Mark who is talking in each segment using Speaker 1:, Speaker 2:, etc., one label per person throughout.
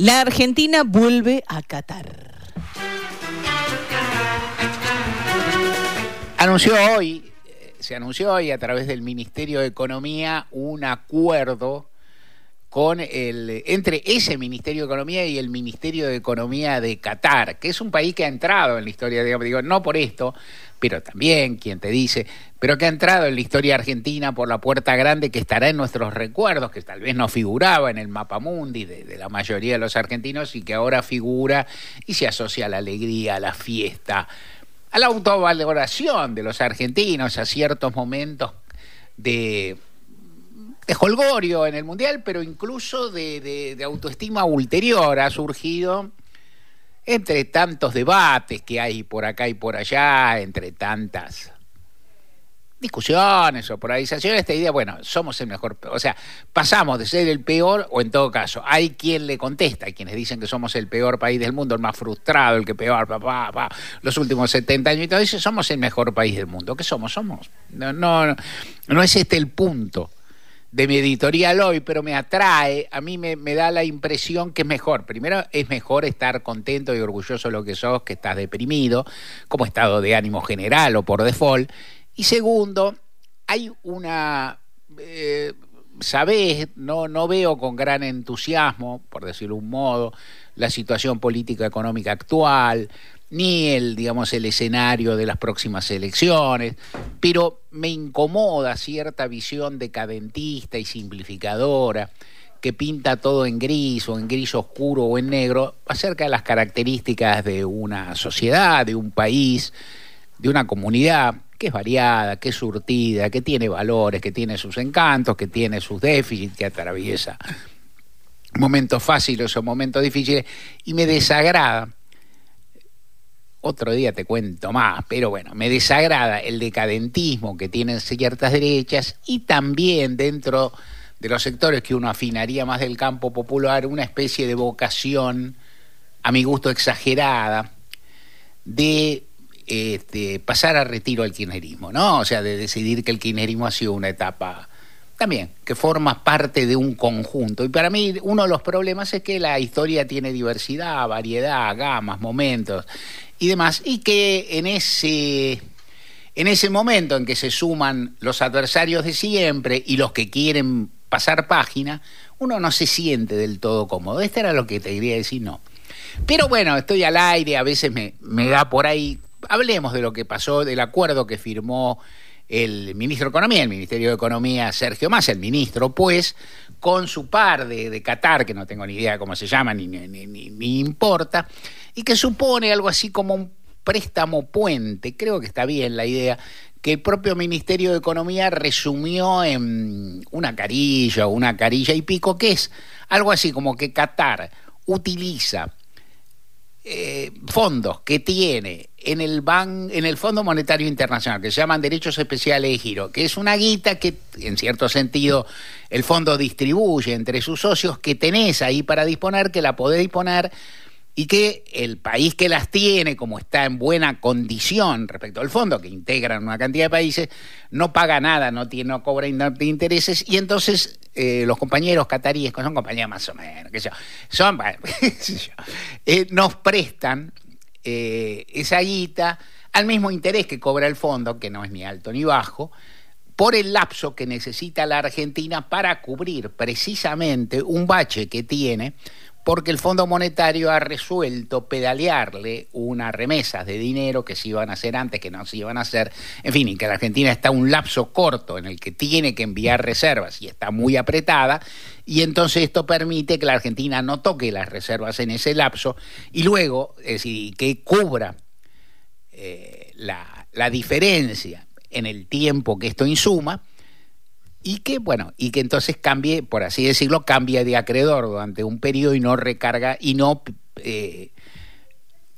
Speaker 1: La Argentina vuelve a Qatar.
Speaker 2: Anunció hoy, eh, se anunció hoy a través del Ministerio de Economía un acuerdo con el entre ese Ministerio de Economía y el Ministerio de Economía de Qatar, que es un país que ha entrado en la historia, digamos, digo, no por esto, pero también, quien te dice, pero que ha entrado en la historia argentina por la puerta grande que estará en nuestros recuerdos, que tal vez no figuraba en el mapa mundi de, la mayoría de los argentinos y que ahora figura y se asocia a la alegría, a la fiesta, a la autovaloración de los argentinos, a ciertos momentos de, de holgorio en el Mundial, pero incluso de autoestima ulterior. Ha surgido entre tantos debates que hay por acá y por allá, entre tantas discusiones o polarizaciones, esta idea, bueno, somos el mejor, o sea, pasamos de ser el peor, o en todo caso, hay quien le contesta, hay quienes dicen que somos el peor país del mundo, el más frustrado, el que peor, papá, papá, los últimos 70 años, y todo eso, somos el mejor país del mundo. ¿Qué somos? Somos. No, no, no es este el punto de mi editorial hoy, pero me atrae, a mí me, da la impresión que es mejor. Primero, es mejor estar contento y orgulloso de lo que sos, que estás deprimido, como estado de ánimo general o por default. Y segundo, hay una... Eh, Sabés, no, no veo con gran entusiasmo, por decirlo de un modo, la situación política económica actual, ni el, digamos, el escenario de las próximas elecciones, pero me incomoda cierta visión decadentista y simplificadora que pinta todo en gris o en gris oscuro o en negro acerca de las características de una sociedad, de un país, de una comunidad que es variada, que es surtida, que tiene valores, que tiene sus encantos, que tiene sus déficits, que atraviesa momentos fáciles o momentos difíciles, y me desagrada otro día te cuento más, pero bueno, me desagrada el decadentismo que tienen ciertas derechas y también dentro de los sectores que uno afinaría más del campo popular, una especie de vocación, a mi gusto exagerada, de este, pasar a retiro al kirchnerismo, ¿no? O sea, de decidir que el kirchnerismo ha sido una etapa también, que forma parte de un conjunto. Y para mí uno de los problemas es que la historia tiene diversidad, variedad, gamas, momentos y demás, y que en ese, en ese momento en que se suman los adversarios de siempre y los que quieren pasar página, uno no se siente del todo cómodo. Esto era lo que te quería decir, no. Pero bueno, estoy al aire, a veces me, me da por ahí. Hablemos de lo que pasó, del acuerdo que firmó el ministro de Economía, el Ministerio de Economía, Sergio Massa, el ministro, pues, con su par de, Qatar, que no tengo ni idea cómo se llama, ni, ni, ni, ni importa, y que supone algo así como un préstamo puente, creo que está bien la idea, que el propio Ministerio de Economía resumió en una carilla o una carilla y pico, que es algo así como que Qatar utiliza eh, fondos que tiene en el, ban, en el Fondo Monetario Internacional, que se llaman derechos especiales de giro, que es una guita que, en cierto sentido, el fondo distribuye entre sus socios, que tenés ahí para disponer, que la podés disponer y que el país que las tiene, como está en buena condición respecto al fondo, que integran una cantidad de países, no paga nada, no, tiene, no cobra intereses, y entonces eh, los compañeros cataríes, que son compañías más o menos, que son, eh, nos prestan eh, esa guita al mismo interés que cobra el fondo, que no es ni alto ni bajo, por el lapso que necesita la Argentina para cubrir precisamente un bache que tiene porque el Fondo Monetario ha resuelto pedalearle unas remesas de dinero que se iban a hacer antes, que no se iban a hacer, en fin, y que la Argentina está un lapso corto en el que tiene que enviar reservas y está muy apretada, y entonces esto permite que la Argentina no toque las reservas en ese lapso y luego, decir, que cubra eh, la, la diferencia en el tiempo que esto insuma, y que, bueno, y que entonces cambie, por así decirlo, cambie de acreedor durante un periodo y no recarga y no eh,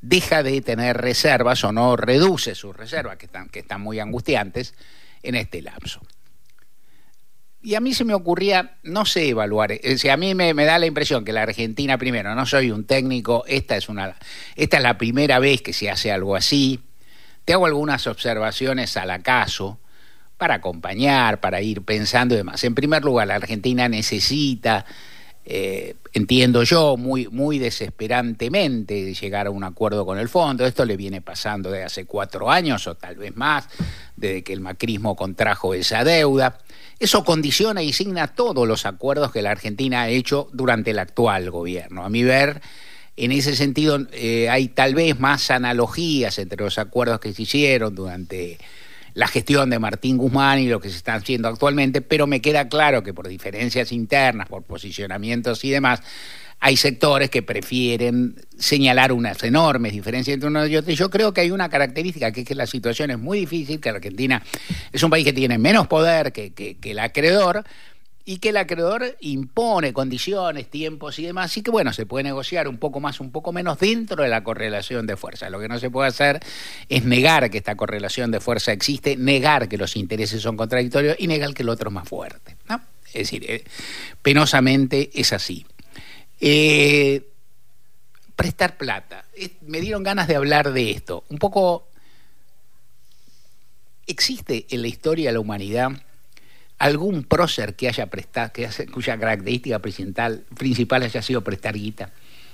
Speaker 2: deja de tener reservas o no reduce sus reservas, que están, que están muy angustiantes, en este lapso. Y a mí se me ocurría, no sé evaluar, es a mí me, me, da la impresión que la Argentina, primero, no soy un técnico, esta es, una, esta es la primera vez que se hace algo así, te hago algunas observaciones al acaso, para acompañar, para ir pensando y demás. En primer lugar, la Argentina necesita eh, entiendo yo, muy, muy desesperantemente llegar a un acuerdo con el fondo. Esto le viene pasando desde hace cuatro años o tal vez más, desde que el macrismo contrajo esa deuda. Eso condiciona y signa todos los acuerdos que la Argentina ha hecho durante el actual gobierno. A mi ver, en ese sentido eh, hay tal vez más analogías entre los acuerdos que se hicieron durante la gestión de Martín Guzmán y lo que se está haciendo actualmente, pero me queda claro que por diferencias internas, por posicionamientos y demás, hay sectores que prefieren señalar unas enormes diferencias entre uno y otro. Yo creo que hay una característica, que es que la situación es muy difícil, que Argentina es un país que tiene menos poder que, que el acreedor, y que el acreedor impone condiciones, tiempos y demás, y que bueno, se puede negociar un poco más, un poco menos dentro de la correlación de fuerza. Lo que no se puede hacer es negar que esta correlación de fuerza existe, negar que los intereses son contradictorios y negar que el otro es más fuerte. ¿no? Es decir, eh, penosamente es así. Eh, prestar plata. me dieron ganas de hablar de esto. Un poco... ¿Existe en la historia de la humanidad algún prócer que haya prestado, que cuya característica principal, principal haya sido prestar guita.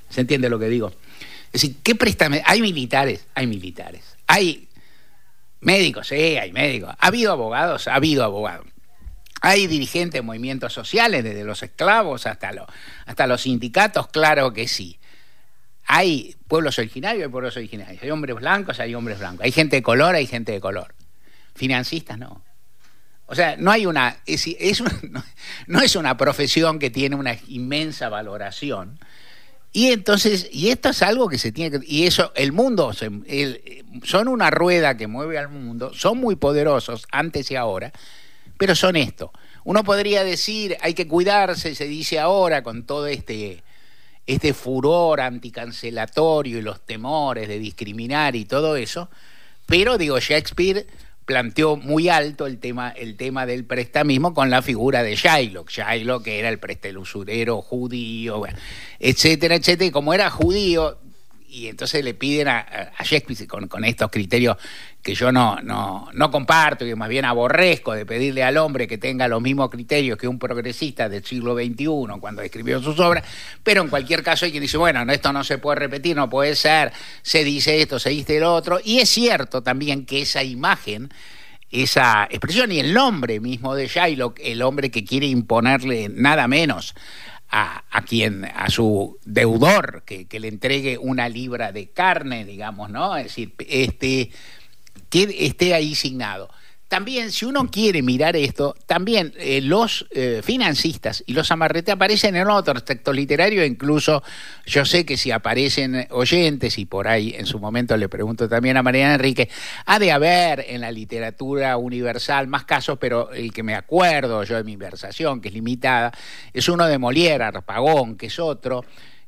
Speaker 2: ¿Se entiende lo que digo? Es decir, ¿qué préstame? Hay militares, hay militares. Hay médicos, sí, hay médicos. ¿Ha habido abogados? Ha habido abogados. Hay dirigentes de movimientos sociales, desde los esclavos hasta, hasta los sindicatos, claro que sí. Hay pueblos originarios, hay pueblos originarios. Hay hombres blancos, hay hombres blancos. Hay gente de color, hay gente de color. Financistas no. O sea, no hay una, es, no, es una profesión que tiene una inmensa valoración. Y entonces, y esto es algo que se tiene que, y eso, el mundo, son una rueda que mueve al mundo, son muy poderosos antes y ahora, pero son esto. Uno podría decir, hay que cuidarse, se dice ahora, con todo este, este furor anticancelatorio y los temores de discriminar y todo eso, pero digo, Shakespeare planteó muy alto el tema, el tema del prestamismo con la figura de Shylock. Shylock, que era el prestelusurero judío, etcétera, etcétera. Y como era judío, y entonces le piden a, Shakespeare con, estos criterios que yo no, no, no comparto, y más bien aborrezco de pedirle al hombre que tenga los mismos criterios que un progresista del siglo XXI cuando escribió sus obras, pero en cualquier caso hay quien dice, bueno, esto no se puede repetir, no puede ser, se dice esto, se dice lo otro, y es cierto también que esa imagen esa expresión y el nombre mismo de Shylock, el hombre que quiere imponerle nada menos a, quien, a su deudor, que, que, le entregue una libra de carne, digamos, ¿no? Es decir, este, que esté ahí signado también, si uno quiere mirar esto, también eh, los eh, financistas y los amarrete aparecen en otros textos literarios, incluso yo sé que si aparecen oyentes, y por ahí en su momento le pregunto también a Mariana Enrique, ha de haber en la literatura universal más casos, pero el que me acuerdo yo de mi inversación, que es limitada, es uno de Molière, Arpagón, que es otro,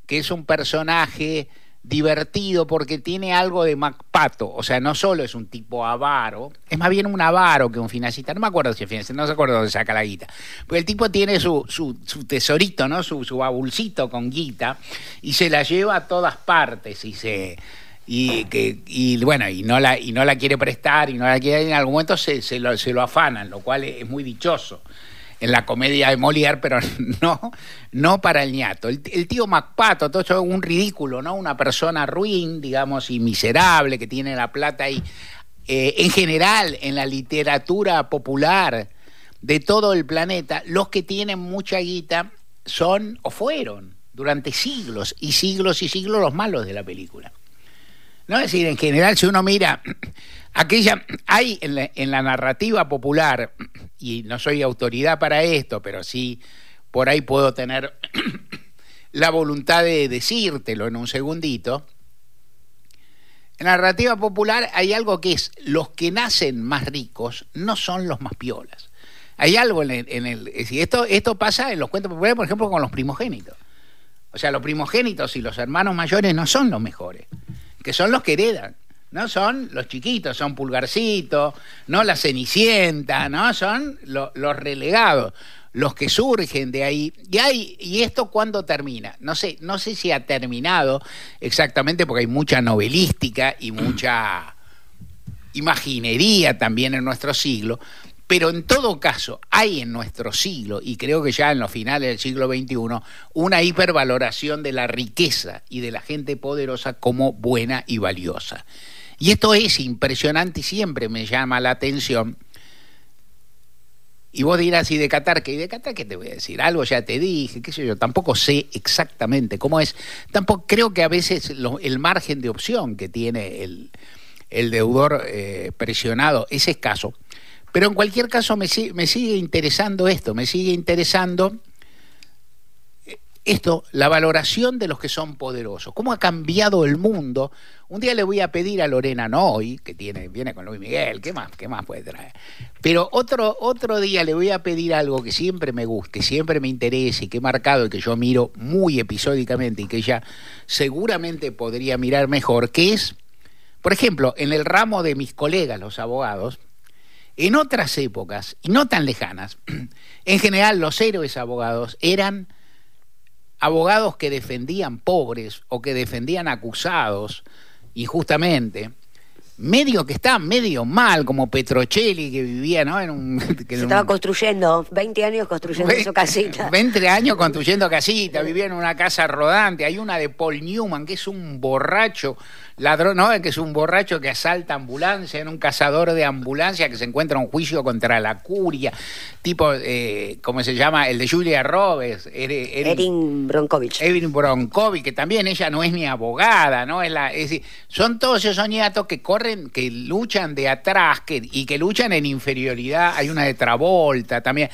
Speaker 2: que es un personaje divertido porque tiene algo de MacPato, o sea, no solo es un tipo avaro, es más bien un avaro que un financista, no me acuerdo si es financista, no se acuerdo dónde saca la guita, porque el tipo tiene su, su, tesorito, ¿no? Su, su babulcito con guita y se la lleva a todas partes y se y que y bueno y no la y no la quiere prestar y no la quiere en algún momento se, se, lo, se lo afanan lo cual es muy dichoso en la comedia de Molière, pero no, no para el ñato. El, tío Macpato, todo eso es un ridículo, ¿no? Una persona ruin, digamos, y miserable, que tiene la plata ahí. Eh, en general, en la literatura popular de todo el planeta, los que tienen mucha guita son o fueron durante siglos y siglos y siglos los malos de la película. ¿No? Es decir, en general, si uno mira aquella, hay en la, narrativa popular y no soy autoridad para esto, pero sí por ahí puedo tener la voluntad de decírtelo en un segundito. En la narrativa popular hay algo que es, los que nacen más ricos no son los más piolas. Hay algo en el... En el esto, esto pasa en los cuentos populares, por ejemplo, con los primogénitos. O sea, los primogénitos y los hermanos mayores no son los mejores, que son los que heredan. ¿no? Son los chiquitos, son Pulgarcito, ¿no? La Cenicienta, ¿no? Son los relegados, los que surgen de ahí. Y, ¿Y esto cuándo termina? No sé, no sé si ha terminado exactamente porque hay mucha novelística y mucha imaginería también en nuestro siglo, Pero en todo caso, hay en nuestro siglo, y creo que ya en los finales del siglo XXI, una hipervaloración de la riqueza y de la gente poderosa como buena y valiosa. Y esto es impresionante y siempre me llama la atención. Y vos dirás, ¿y de Qatar qué? ¿Y de Qatar qué te voy a decir? Algo ya te dije, qué sé yo, tampoco sé exactamente cómo es. Tampoco creo que a veces el margen de opción que tiene el, deudor eh, presionado es escaso. Pero en cualquier caso me, sigue interesando esto, me sigue interesando esto, la valoración de los que son poderosos, cómo ha cambiado el mundo. Un día le voy a pedir a Lorena Noy, que tiene, viene con Luis Miguel, ¿qué más, qué más puede traer? Pero otro, otro día le voy a pedir algo que siempre me guste, siempre me interese, que he marcado y que yo miro muy episódicamente y que ella seguramente podría mirar mejor, que es, por ejemplo, en el ramo de mis colegas, los abogados, en otras épocas, y no tan lejanas, en general los héroes abogados eran abogados que defendían pobres o que defendían acusados injustamente, medio que está medio mal, como Petrocelli que vivía, ¿no? En un,
Speaker 3: Se estaba construyendo, 20 años construyendo su casita.
Speaker 2: 20 años construyendo casita, vivía en una casa rodante. Hay una de Paul Newman, que es un borracho ladrón, no, que es un borracho que asalta ambulancia, en un cazador de ambulancia que se encuentra un juicio contra la curia, tipo, eh, ¿cómo se llama? El de Julia Roberts.
Speaker 3: Erin, Bronkovich.
Speaker 2: Erin Bronkovich, que también ella no es ni abogada, ¿no? Es la, es son todos esos nietos que corren, que luchan de atrás que, y que luchan en inferioridad. Hay una de Travolta también.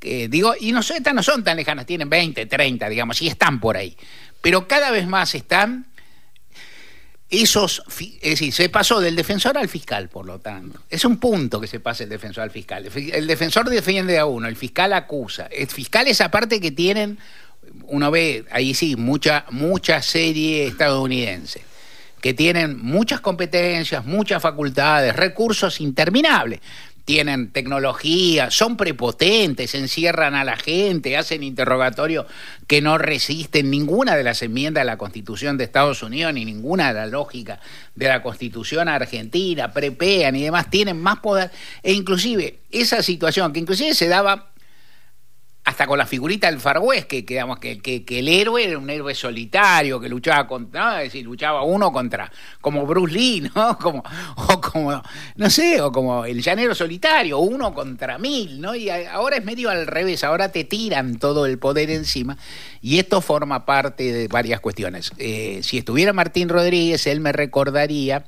Speaker 2: digo, y no, estas no son tan lejanas, tienen 20, 30, digamos, y están por ahí. Pero cada vez más están esos, es decir, se pasó del defensor al fiscal, por lo tanto. Es un punto que se pase el defensor al fiscal. El defensor defiende a uno, el fiscal acusa. El fiscal es aparte que tienen, uno ve ahí sí, mucha, mucha serie estadounidense, que tienen muchas competencias, muchas facultades, recursos interminables tienen tecnología, son prepotentes, encierran a la gente, hacen interrogatorios que no resisten ninguna de las enmiendas de la Constitución de Estados Unidos ni ninguna de la lógica de la Constitución argentina, prepean y demás, tienen más poder. E inclusive esa situación que inclusive se daba hasta con la figurita del Far West, que, que, que, el héroe era un héroe solitario, que luchaba contra, ¿no? es decir, luchaba uno contra, como Bruce Lee, ¿no? Como, o como, no sé, o como el llanero solitario, uno contra mil, ¿no? Y ahora es medio al revés, ahora te tiran todo el poder encima, y esto forma parte de varias cuestiones. Eh, si estuviera Martín Rodríguez, él me recordaría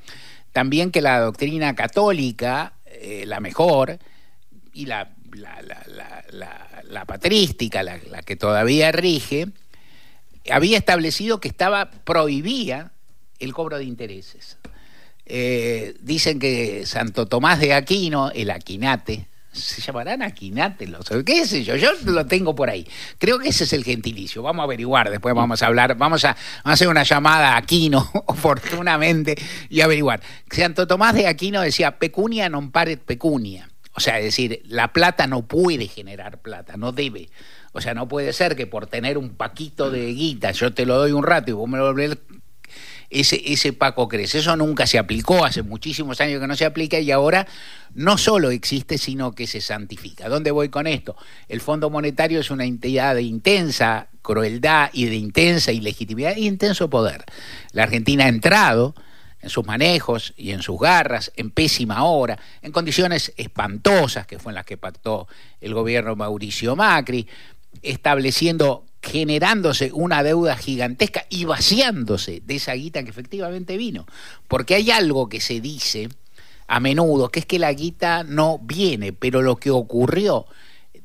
Speaker 2: también que la doctrina católica, eh, la mejor, y la, la, la la patrística, la, que todavía rige, había establecido que estaba prohibía el cobro de intereses. Eh, dicen que Santo Tomás de Aquino, el Aquinate, se llamarán Aquinate, los, qué sé yo, yo lo tengo por ahí. Creo que ese es el gentilicio. Vamos a averiguar, después vamos a hablar, vamos a, hacer una llamada a Aquino, oportunamente, y averiguar. Santo Tomás de Aquino decía, pecunia non paret pecunia. O sea, es decir, la plata no puede generar plata, no debe. O sea, no puede ser que por tener un paquito de guita, yo te lo doy un rato y vos me lo volvés, ese, ese paco crece. Eso nunca se aplicó, hace muchísimos años que no se aplica y ahora no solo existe, sino que se santifica. ¿Dónde voy con esto? El Fondo Monetario es una entidad de intensa crueldad y de intensa ilegitimidad e intenso poder. La Argentina ha entrado en sus manejos y en sus garras, en pésima hora, en condiciones espantosas, que fue en las que pactó el gobierno Mauricio Macri, estableciendo, generándose una deuda gigantesca y vaciándose de esa guita que efectivamente vino. Porque hay algo que se dice a menudo, que es que la guita no viene, pero lo que ocurrió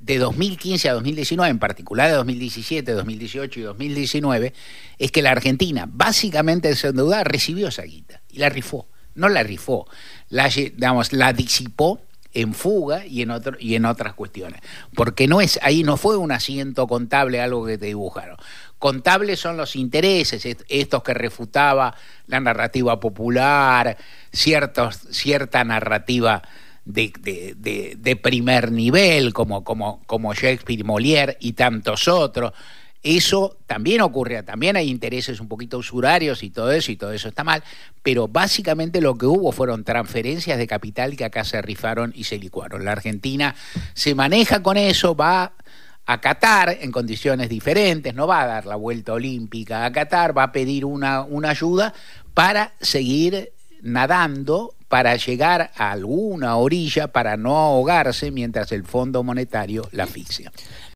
Speaker 2: de 2015 a 2019, en particular de 2017, 2018 y 2019, es que la Argentina, básicamente desendeudada, recibió esa guita y la rifó. No la rifó, la, la disipó en fuga y en, otro, y en otras cuestiones. Porque no es, ahí no fue un asiento contable algo que te dibujaron. Contables son los intereses, estos que refutaba la narrativa popular, cierta narrativa de, de, primer nivel, como, como, como Shakespeare, Molière y tantos otros. Eso también ocurre, también hay intereses un poquito usurarios y todo eso, y todo eso está mal, pero básicamente lo que hubo fueron transferencias de capital que acá se rifaron y se licuaron. La Argentina se maneja con eso, va a Qatar en condiciones diferentes, no va a dar la vuelta olímpica a Qatar, va a pedir una, una ayuda para seguir nadando para llegar a alguna orilla para no ahogarse mientras el Fondo Monetario la asfixia.